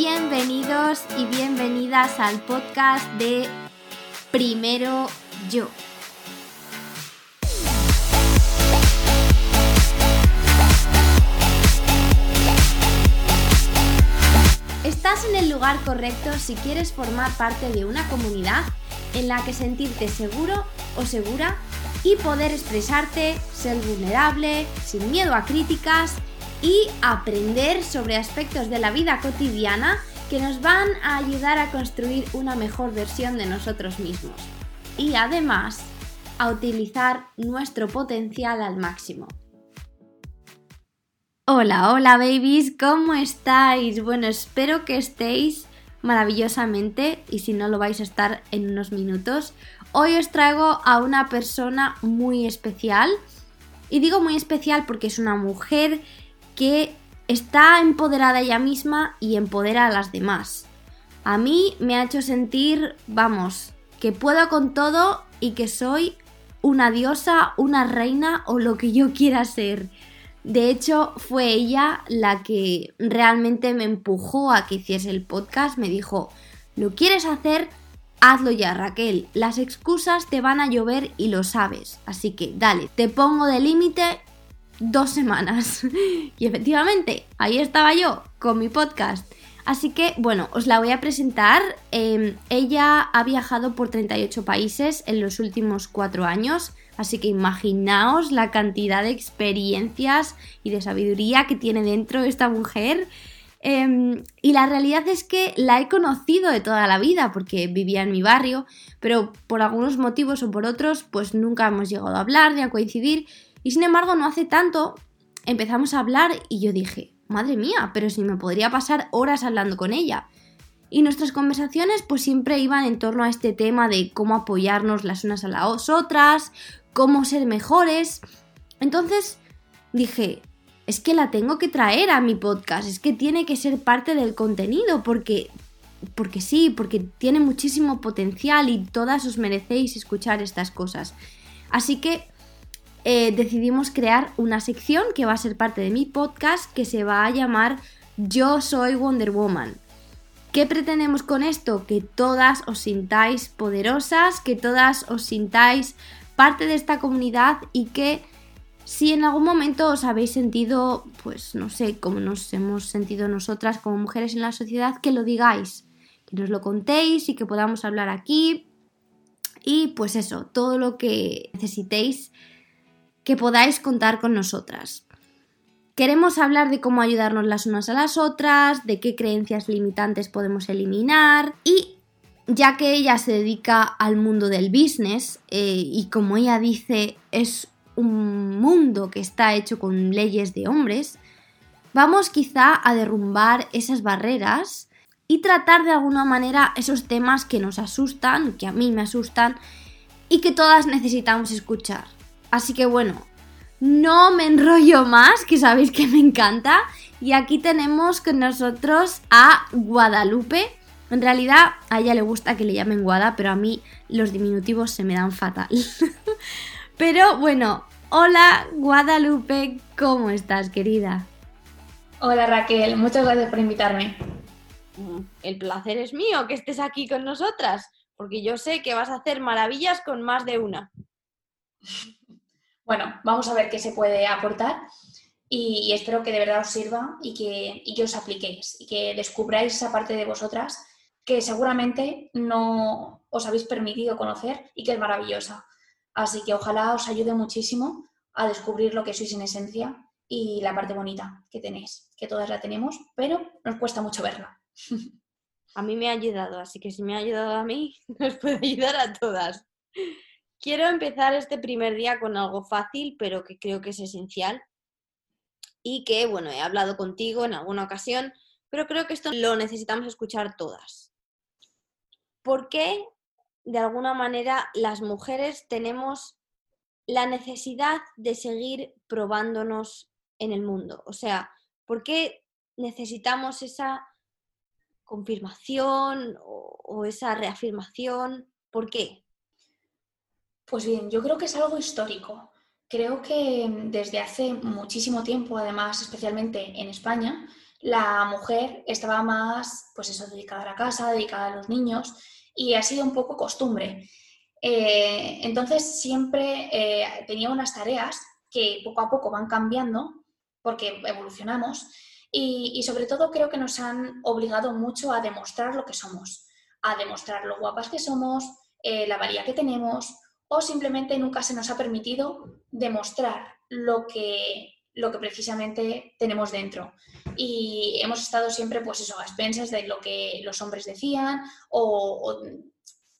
Bienvenidos y bienvenidas al podcast de Primero Yo. Estás en el lugar correcto si quieres formar parte de una comunidad en la que sentirte seguro o segura y poder expresarte, ser vulnerable, sin miedo a críticas y aprender sobre aspectos de la vida cotidiana que nos van a ayudar a construir una mejor versión de nosotros mismos. Y además, a utilizar nuestro potencial al máximo. Hola, hola babies, ¿cómo estáis? Bueno, espero que estéis maravillosamente y si no lo vais a estar en unos minutos. Hoy os traigo a una persona muy especial y digo muy especial porque es una mujer que está empoderada ella misma y empodera a las demás. A mí me ha hecho sentir, vamos, que puedo con todo y que soy una diosa, una reina o lo que yo quiera ser. De hecho, fue ella la que realmente me empujó a que hiciese el podcast. Me dijo, ¿lo quieres hacer? Hazlo ya, Raquel. Las excusas te van a llover y lo sabes. Así que dale, te pongo de límite dos semanas. y efectivamente, ahí estaba yo con mi podcast. Así que, bueno, os la voy a presentar. Em, ella ha viajado por 38 países en los últimos cuatro años. Así que imaginaos la cantidad de experiencias y de sabiduría que tiene dentro esta mujer. Em, y la realidad es que la he conocido de toda la vida porque vivía en mi barrio, pero por algunos motivos o por otros, pues nunca hemos llegado a hablar ni a coincidir. Y sin embargo, no hace tanto empezamos a hablar y yo dije, madre mía, pero si me podría pasar horas hablando con ella. Y nuestras conversaciones pues siempre iban en torno a este tema de cómo apoyarnos las unas a las otras, cómo ser mejores. Entonces dije, es que la tengo que traer a mi podcast, es que tiene que ser parte del contenido porque porque sí, porque tiene muchísimo potencial y todas os merecéis escuchar estas cosas. Así que eh, decidimos crear una sección que va a ser parte de mi podcast que se va a llamar Yo soy Wonder Woman. ¿Qué pretendemos con esto? Que todas os sintáis poderosas, que todas os sintáis parte de esta comunidad y que si en algún momento os habéis sentido, pues no sé, como nos hemos sentido nosotras como mujeres en la sociedad, que lo digáis, que nos lo contéis y que podamos hablar aquí. Y pues eso, todo lo que necesitéis que podáis contar con nosotras. Queremos hablar de cómo ayudarnos las unas a las otras, de qué creencias limitantes podemos eliminar y ya que ella se dedica al mundo del business eh, y como ella dice es un mundo que está hecho con leyes de hombres, vamos quizá a derrumbar esas barreras y tratar de alguna manera esos temas que nos asustan, que a mí me asustan y que todas necesitamos escuchar. Así que bueno, no me enrollo más, que sabéis que me encanta. Y aquí tenemos con nosotros a Guadalupe. En realidad a ella le gusta que le llamen Guada, pero a mí los diminutivos se me dan fatal. pero bueno, hola Guadalupe, ¿cómo estás querida? Hola Raquel, muchas gracias por invitarme. El placer es mío que estés aquí con nosotras, porque yo sé que vas a hacer maravillas con más de una. Bueno, vamos a ver qué se puede aportar y, espero que de verdad os sirva y que, y que os apliquéis y que descubráis esa parte de vosotras que seguramente no os habéis permitido conocer y que es maravillosa. Así que ojalá os ayude muchísimo a descubrir lo que sois en esencia y la parte bonita que tenéis, que todas la tenemos, pero nos cuesta mucho verla. A mí me ha ayudado, así que si me ha ayudado a mí, nos puede ayudar a todas. Quiero empezar este primer día con algo fácil, pero que creo que es esencial y que, bueno, he hablado contigo en alguna ocasión, pero creo que esto lo necesitamos escuchar todas. ¿Por qué, de alguna manera, las mujeres tenemos la necesidad de seguir probándonos en el mundo? O sea, ¿por qué necesitamos esa confirmación o, o esa reafirmación? ¿Por qué? Pues bien, yo creo que es algo histórico. Creo que desde hace muchísimo tiempo, además, especialmente en España, la mujer estaba más, pues eso, dedicada a la casa, dedicada a los niños, y ha sido un poco costumbre. Eh, entonces siempre eh, tenía unas tareas que poco a poco van cambiando porque evolucionamos y, sobre todo creo que nos han obligado mucho a demostrar lo que somos, a demostrar lo guapas que somos, eh, la valía que tenemos o simplemente nunca se nos ha permitido demostrar lo que, lo que precisamente tenemos dentro. Y hemos estado siempre, pues eso, a expensas de lo que los hombres decían o,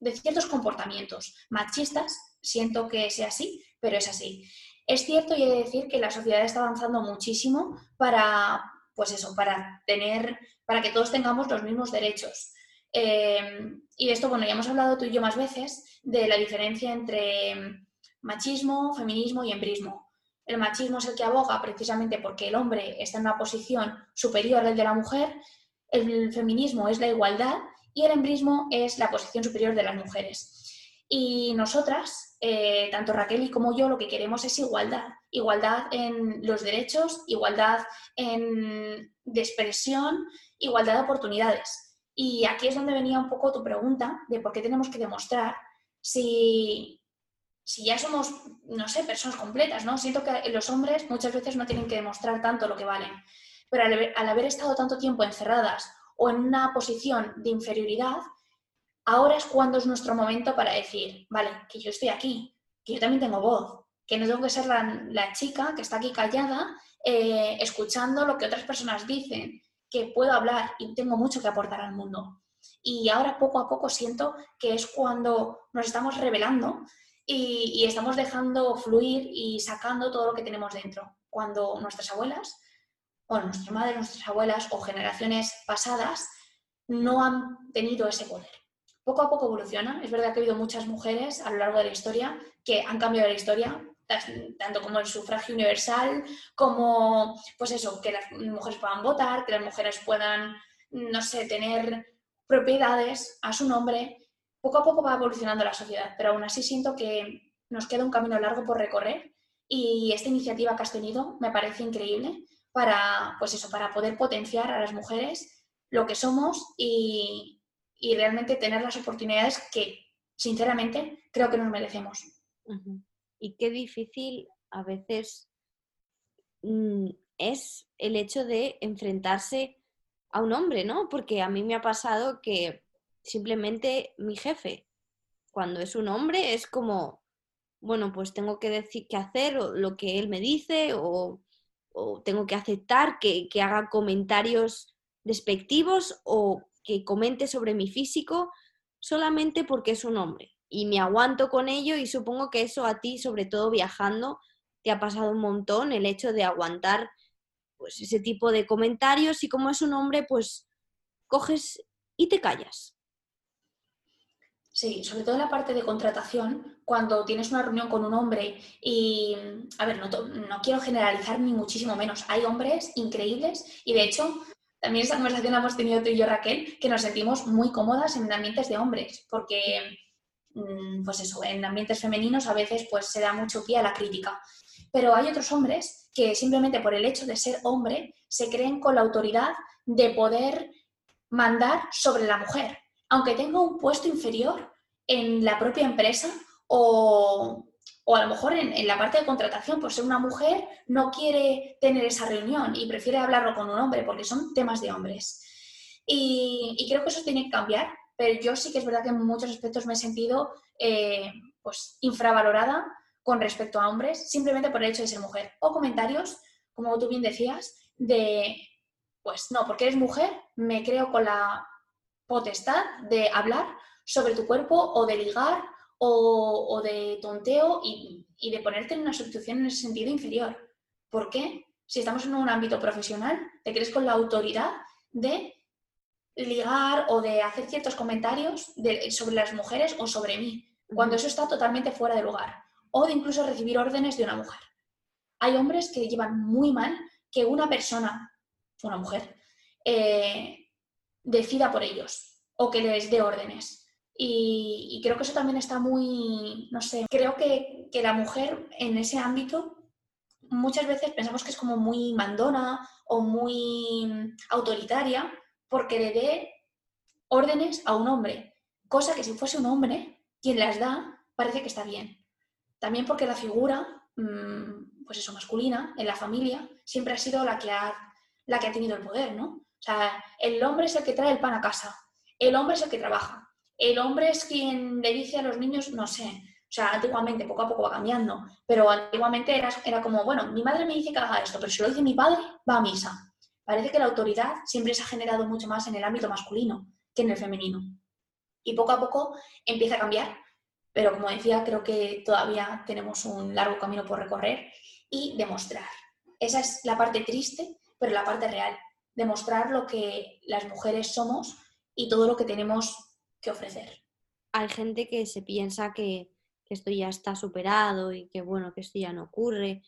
de ciertos comportamientos machistas. Siento que sea así, pero es así. Es cierto y he de decir que la sociedad está avanzando muchísimo para, pues eso, para tener, para que todos tengamos los mismos derechos. Eh, y esto, bueno, ya hemos hablado tú y yo más veces de la diferencia entre machismo, feminismo y embrismo. El machismo es el que aboga precisamente porque el hombre está en una posición superior al de la mujer, el feminismo es la igualdad y el embrismo es la posición superior de las mujeres. Y nosotras, eh, tanto Raquel y como yo, lo que queremos es igualdad. Igualdad en los derechos, igualdad en, de expresión, igualdad de oportunidades. Y aquí es donde venía un poco tu pregunta de por qué tenemos que demostrar si si ya somos, no sé, personas completas, ¿no? Siento que los hombres muchas veces no tienen que demostrar tanto lo que valen, pero al, haber estado tanto tiempo encerradas o en una posición de inferioridad, ahora es cuando es nuestro momento para decir, vale, que yo estoy aquí, que yo también tengo voz, que no tengo que ser la, chica que está aquí callada, eh, escuchando lo que otras personas dicen, que puedo hablar y tengo mucho que aportar al mundo. Y ahora poco a poco siento que es cuando nos estamos revelando y, estamos dejando fluir y sacando todo lo que tenemos dentro. Cuando nuestras abuelas, o nuestras madres, nuestras abuelas o generaciones pasadas no han tenido ese poder. Poco a poco evoluciona. Es verdad que ha habido muchas mujeres a lo largo de la historia que han cambiado la historia, tanto como el sufragio universal, como pues eso, que las mujeres puedan votar, que las mujeres puedan, no sé, tener propiedades a su nombre poco a poco va evolucionando la sociedad, pero aún así siento que nos queda un camino largo por recorrer y esta iniciativa que has tenido me parece increíble para, pues eso, para poder potenciar a las mujeres lo que somos y, realmente tener las oportunidades que, sinceramente, creo que nos merecemos. Y qué difícil a veces mm, es el hecho de enfrentarse a un hombre, ¿no? Porque a mí me ha pasado que simplemente mi jefe. Cuando es un hombre es como, bueno, pues tengo que decir qué hacer lo que él me dice o, tengo que aceptar que, que, haga comentarios despectivos o que comente sobre mi físico solamente porque es un hombre. Y me aguanto con ello y supongo que eso a ti, sobre todo viajando, te ha pasado un montón el hecho de aguantar pues ese tipo de comentarios y como es un hombre, pues coges y te callas. Sí, sobre todo la parte de contratación, cuando tienes una reunión con un hombre y, a ver, no, quiero generalizar ni muchísimo menos, hay hombres increíbles y de hecho también esta conversación la hemos tenido tú y yo, Raquel, que nos sentimos muy cómodas en ambientes de hombres, porque, pues eso, en ambientes femeninos a veces pues se da mucho pie a la crítica. Pero hay otros hombres que simplemente por el hecho de ser hombre se creen con la autoridad de poder mandar sobre la mujer aunque tenga un puesto inferior en la propia empresa o, a lo mejor en, la parte de contratación, por ser una mujer, no quiere tener esa reunión y prefiere hablarlo con un hombre porque son temas de hombres. Y, creo que eso tiene que cambiar, pero yo sí que es verdad que en muchos aspectos me he sentido eh, pues infravalorada con respecto a hombres, simplemente por el hecho de ser mujer. O comentarios, como tú bien decías, de, pues no, porque eres mujer, me creo con la potestad de hablar sobre tu cuerpo o de ligar o, de tonteo y, de ponerte en una situación en ese sentido inferior. ¿Por qué? Si estamos en un ámbito profesional, te crees con la autoridad de ligar o de hacer ciertos comentarios sobre las mujeres o sobre mí, cuando eso está totalmente fuera de lugar, o de incluso recibir órdenes de una mujer. Hay hombres que llevan muy mal que una persona, una mujer, eh, decida por ellos o que les dé órdenes. Y, creo que eso también está muy, no sé, creo que, la mujer en ese ámbito muchas veces pensamos que es como muy mandona o muy autoritaria porque le dé órdenes a un hombre, cosa que si fuese un hombre quien las da, parece que está bien. También porque la figura, mm, pues eso, masculina, en la familia, siempre ha sido la que ha, la que ha tenido el poder, ¿no? O sea, el hombre es el que trae el pan a casa, el hombre es el que trabaja, el hombre es quien le dice a los niños, no sé, o sea, antiguamente, poco a poco va cambiando, pero antiguamente era, era como, bueno, mi madre me dice que haga esto, pero si lo dice mi padre, va a misa. Parece que la autoridad siempre se ha generado mucho más en el ámbito masculino que en el femenino. Y poco a poco empieza a cambiar, pero como decía, creo que todavía tenemos un largo camino por recorrer y demostrar. Esa es la parte triste, pero la parte real. Demostrar lo que las mujeres somos y todo lo que tenemos que ofrecer. Hay gente que se piensa que, esto ya está superado y que bueno, que esto ya no ocurre,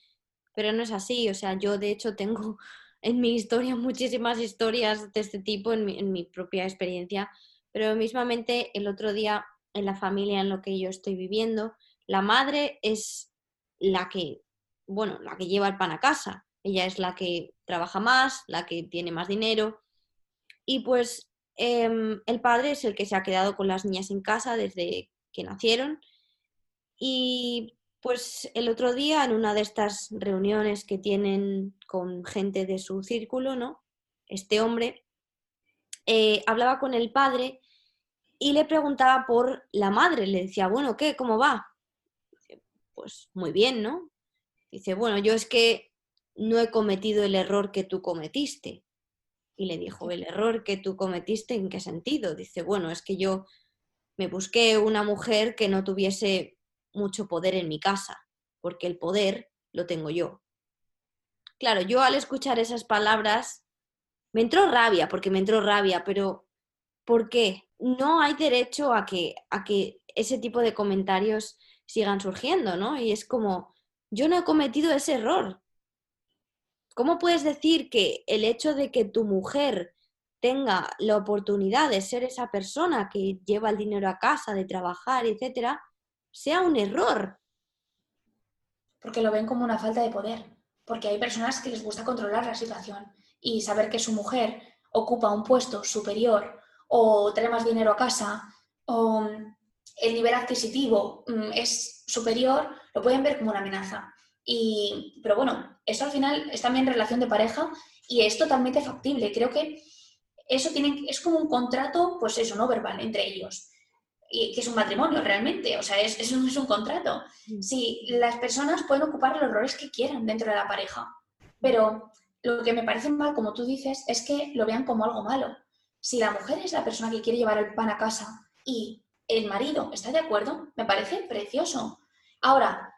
pero no es así. O sea, yo de hecho tengo en mi historia muchísimas historias de este tipo en mi, en mi propia experiencia, pero mismamente el otro día en la familia en lo que yo estoy viviendo, la madre es la que, bueno, la que lleva el pan a casa. Ella es la que trabaja más, la que tiene más dinero. Y pues em, el padre es el que se ha quedado con las niñas en casa desde que nacieron. Y pues el otro día, en una de estas reuniones que tienen con gente de su círculo, ¿no? Este hombre eh, hablaba con el padre y le preguntaba por la madre. Le decía, bueno, ¿qué? ¿Cómo va? pues muy bien, ¿no? Dice, bueno, yo es que no he cometido el error que tú cometiste. Y le dijo, ¿el error que tú cometiste en qué sentido? Dice, bueno, es que yo me busqué una mujer que no tuviese mucho poder en mi casa, porque el poder lo tengo yo. Claro, yo al escuchar esas palabras me entró rabia, porque me entró rabia, pero ¿por qué? No hay derecho a que, a que ese tipo de comentarios sigan surgiendo, ¿no? Y es como, yo no he cometido ese error. ¿Cómo puedes decir que el hecho de que tu mujer tenga la oportunidad de ser esa persona que lleva el dinero a casa, de trabajar, etcétera, sea un error? Porque lo ven como una falta de poder. Porque hay personas que les gusta controlar la situación y saber que su mujer ocupa un puesto superior o trae más dinero a casa o el nivel adquisitivo mm, es superior, lo pueden ver como una amenaza. Y, pero bueno, eso al final es también relación de pareja y es totalmente factible. Creo que eso tiene, es como un contrato, pues eso, no verbal, entre ellos. Y que es un matrimonio realmente, o sea, es, es, un, es un contrato. Mm. Si las personas pueden ocupar los roles que quieran dentro de la pareja, pero lo que me parece mal, como tú dices, es que lo vean como algo malo. Si la mujer es la persona que quiere llevar el pan a casa y el marido está de acuerdo, me parece precioso. Ahora,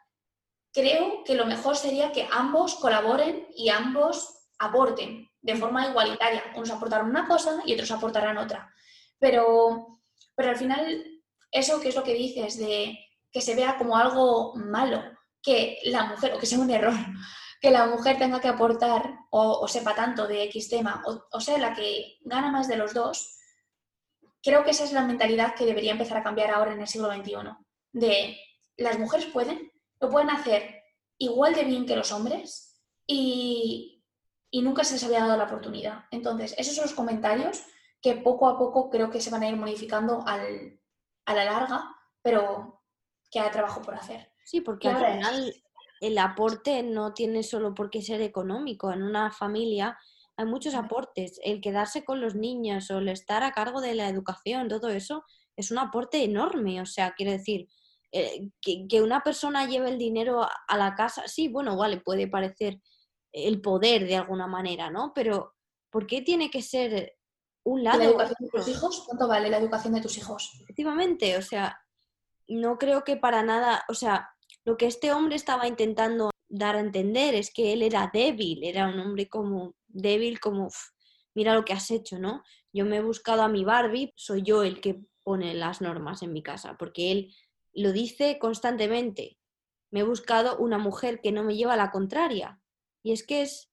creo que lo mejor sería que ambos colaboren y ambos aporten de forma igualitaria. Unos aportarán una cosa y otros aportarán otra. Pero, pero al final, eso que es lo que dices, de que se vea como algo malo, que la mujer, o que sea un error, que la mujer tenga que aportar o, sepa tanto de X tema, o, o sea, la que gana más de los dos, creo que esa es la mentalidad que debería empezar a cambiar ahora en el siglo XXI. De las mujeres pueden, lo pueden hacer igual de bien que los hombres y, nunca se les había dado la oportunidad. Entonces, esos son los comentarios que poco a poco creo que se van a ir modificando a la larga, pero que hay trabajo por hacer. Sí, porque al final el aporte no tiene solo por qué ser económico. En una familia hay muchos aportes. El quedarse con los niños o el estar a cargo de la educación, todo eso es un aporte enorme. O sea, quiero decir, eh, que, una persona lleve el dinero a, la casa, sí, bueno, vale, puede parecer el poder de alguna manera, ¿no? Pero ¿por qué tiene que ser un lado? ¿La educación de tus hijos? ¿Cuánto vale la educación de tus hijos? Efectivamente, o sea, no creo que para nada, o sea, lo que este hombre estaba intentando dar a entender es que él era débil, era un hombre como débil como, mira lo que has hecho, ¿no? Yo me he buscado a mi Barbie, soy yo el que pone las normas en mi casa, porque él lo dice constantemente. Me he buscado una mujer que no me lleva a la contraria. Y es que es,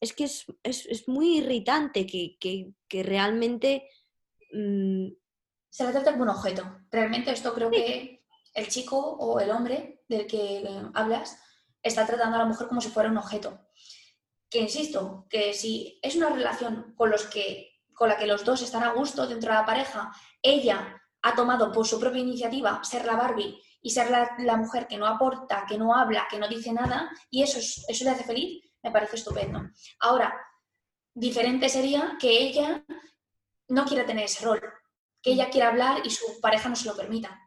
es, que es, es, muy irritante que, que, realmente... Mm, Se la trata como un objeto. Realmente esto creo que el chico o el hombre del que hablas está tratando a la mujer como si fuera un objeto. Que insisto, que si es una relación con, los que, con la que los dos están a gusto dentro de la pareja, ella ha tomado por su propia iniciativa ser la Barbie y ser la, mujer que no aporta, que no habla, que no dice nada, y eso, eso le hace feliz, me parece estupendo. Ahora, diferente sería que ella no quiera tener ese rol, que ella quiera hablar y su pareja no se lo permita.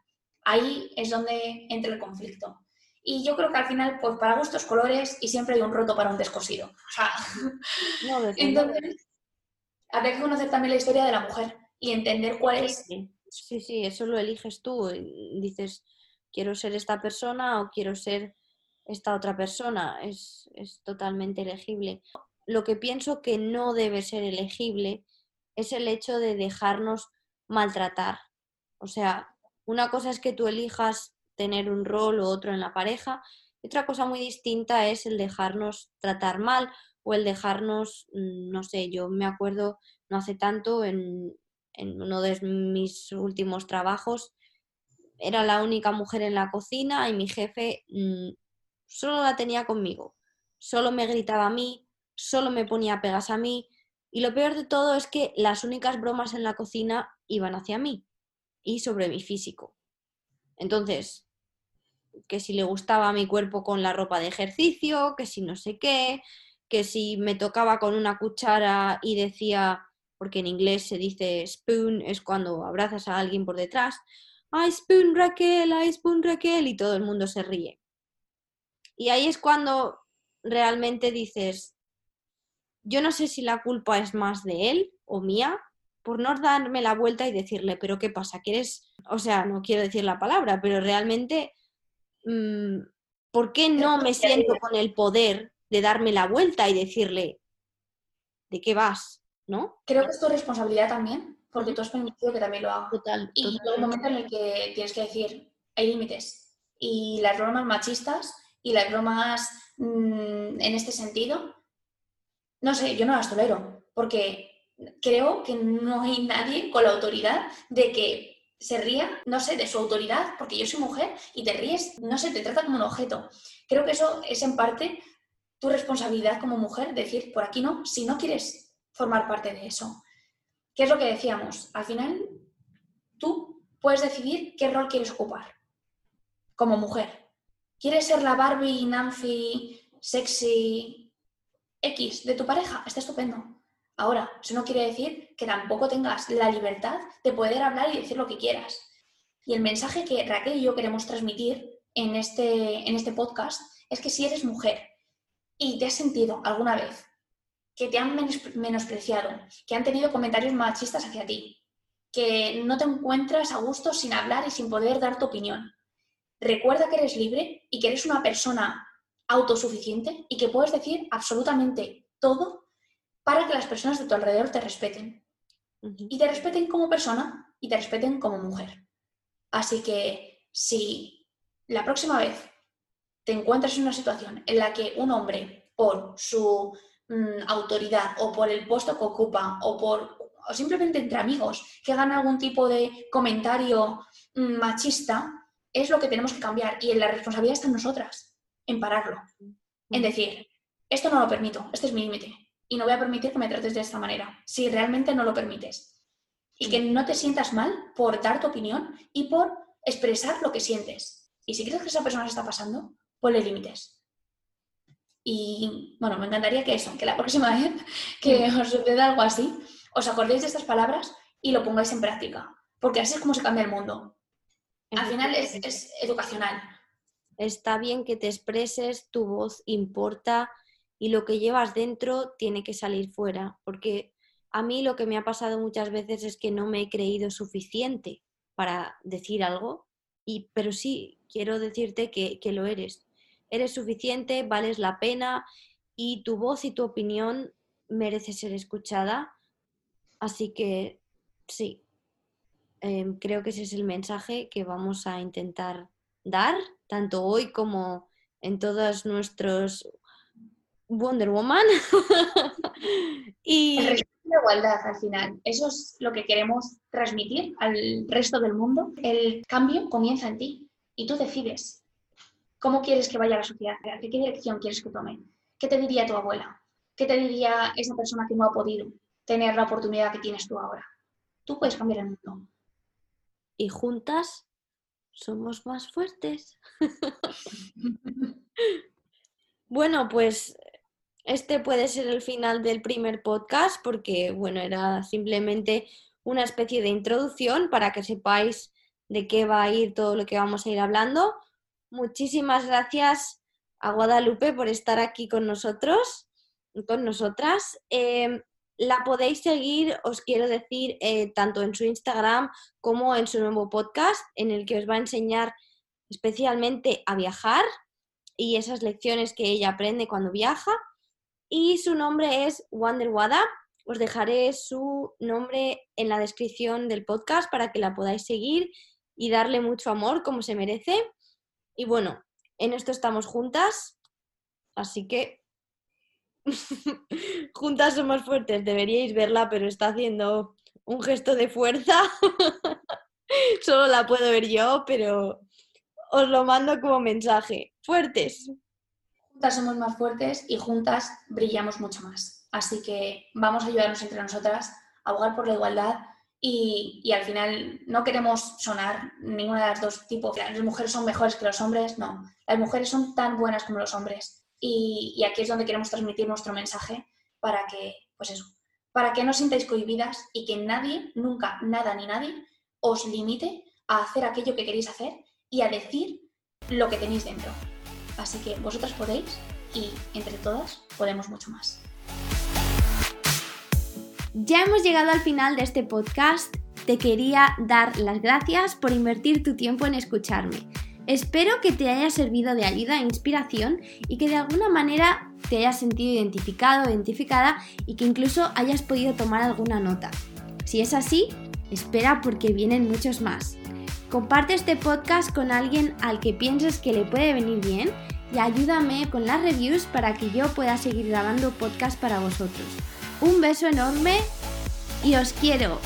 Ahí es donde entra el conflicto. Y yo creo que al final, pues para gustos colores y siempre hay un roto para un descosido. O sea, entonces, habría que conocer también la historia de la mujer y entender cuál es. Sí, sí, eso lo eliges tú. Dices, quiero ser esta persona o quiero ser esta otra persona. Es, es totalmente elegible. Lo que pienso que no debe ser elegible es el hecho de dejarnos maltratar. O sea, una cosa es que tú elijas tener un rol u otro en la pareja. Y otra cosa muy distinta es el dejarnos tratar mal o el dejarnos, mm, no sé, yo me acuerdo no hace tanto en, uno de mis últimos trabajos, era la única mujer en la cocina y mi jefe mm, solo la tenía conmigo, solo me gritaba a mí, solo me ponía pegas a mí y lo peor de todo es que las únicas bromas en la cocina iban hacia mí y sobre mi físico. Entonces, que si le gustaba mi cuerpo con la ropa de ejercicio, que si no sé qué, que si me tocaba con una cuchara y decía, porque en inglés se dice spoon, es cuando abrazas a alguien por detrás, ¡ay, spoon Raquel! ¡ay, spoon Raquel! Y todo el mundo se ríe. Y ahí es cuando realmente dices, yo no sé si la culpa es más de él o mía, por no darme la vuelta y decirle, pero ¿qué pasa? ¿Quieres? O sea, no quiero decir la palabra, pero realmente, mm, ¿por qué no me siento con el poder de darme la vuelta y decirle, ¿de qué vas? ¿No? Creo que es tu responsabilidad también, porque tú has permitido que también lo haga. Total. Y llega un momento en el que tienes que decir, hay límites. Y las bromas machistas y las bromas mm, en este sentido, no sé, yo no las tolero, porque creo que no hay nadie con la autoridad de que se ría, no sé, de su autoridad, porque yo soy mujer y te ríes, no sé, te trata como un objeto. Creo que eso es en parte tu responsabilidad como mujer, decir, por aquí no, si no quieres formar parte de eso. ¿Qué es lo que decíamos? Al final, tú puedes decidir qué rol quieres ocupar como mujer. ¿Quieres ser la Barbie, Nancy, sexy, X de tu pareja? Está estupendo. Ahora, eso no quiere decir que tampoco tengas la libertad de poder hablar y decir lo que quieras. Y el mensaje que Raquel y yo queremos transmitir en este, en este podcast es que si eres mujer y te has sentido alguna vez que te han menospreciado, que han tenido comentarios machistas hacia ti, que no te encuentras a gusto sin hablar y sin poder dar tu opinión, recuerda que eres libre y que eres una persona autosuficiente y que puedes decir absolutamente todo para que las personas de tu alrededor te respeten. Y te respeten como persona y te respeten como mujer. Así que si la próxima vez te encuentras en una situación en la que un hombre, por su mm, autoridad o por el puesto que ocupa o por o simplemente entre amigos que hagan algún tipo de comentario mm, machista, es lo que tenemos que cambiar y la responsabilidad está en nosotras, en pararlo, en decir, esto no lo permito, este es mi límite, y no voy a permitir que me trates de esta manera, si realmente no lo permites. Y que no te sientas mal por dar tu opinión y por expresar lo que sientes. Y si crees que esa persona se está pasando, ponle límites. Y bueno, me encantaría que eso, que la próxima vez que os suceda algo así, os acordéis de estas palabras y lo pongáis en práctica. Porque así es como se cambia el mundo. Al final es, es educacional. Está bien que te expreses, tu voz importa, y lo que llevas dentro tiene que salir fuera, porque a mí lo que me ha pasado muchas veces es que no me he creído suficiente para decir algo, y, pero sí, quiero decirte que, que lo eres. Eres suficiente, vales la pena y tu voz y tu opinión merece ser escuchada. Así que sí, em, creo que ese es el mensaje que vamos a intentar dar, tanto hoy como en todos nuestros Wonder Woman. y... la igualdad al final. Eso es lo que queremos transmitir al resto del mundo. El cambio comienza en ti y tú decides ¿Cómo quieres que vaya la sociedad? ¿A qué dirección quieres que tome? ¿Qué te diría tu abuela? ¿Qué te diría esa persona que no ha podido tener la oportunidad que tienes tú ahora? Tú puedes cambiar el mundo. Y juntas somos más fuertes. bueno, pues este puede ser el final del primer podcast porque, bueno, era simplemente una especie de introducción para que sepáis de qué va a ir todo lo que vamos a ir hablando. Muchísimas gracias a Guadalupe por estar aquí con nosotros, con nosotras. Em, la podéis seguir, os quiero decir, eh, tanto en su Instagram como en su nuevo podcast, en el que os va a enseñar especialmente a viajar y esas lecciones que ella aprende cuando viaja y su nombre es Wada. Os dejaré su nombre en la descripción del podcast para que la podáis seguir y darle mucho amor como se merece. Y bueno, en esto estamos juntas, así que juntas somos fuertes, deberíais verla, pero está haciendo un gesto de fuerza. Solo la puedo ver yo, pero os lo mando como mensaje. Fuertes juntas somos más fuertes y juntas brillamos mucho más. Así que vamos a ayudarnos entre nosotras a abogar por la igualdad y, al final no queremos sonar ninguna de las dos tipos. Las mujeres son mejores que los hombres, no. Las mujeres son tan buenas como los hombres. Y, aquí es donde queremos transmitir nuestro mensaje para que, pues eso, para que no sintáis cohibidas y que nadie, nunca, nada ni nadie os limite a hacer aquello que queréis hacer y a decir lo que tenéis dentro. Así que vosotras podéis y entre todas podemos mucho más. Ya hemos llegado al final de este podcast. Te quería dar las gracias por invertir tu tiempo en escucharme. Espero que te haya servido de ayuda e inspiración y que de alguna manera te hayas sentido identificado identificada y que incluso hayas podido tomar alguna nota. Si es así, espera porque vienen muchos más. Comparte este podcast con alguien al que pienses que le puede venir bien y ayúdame con las reviews para que yo pueda seguir grabando podcast para vosotros. Un beso enorme y os quiero.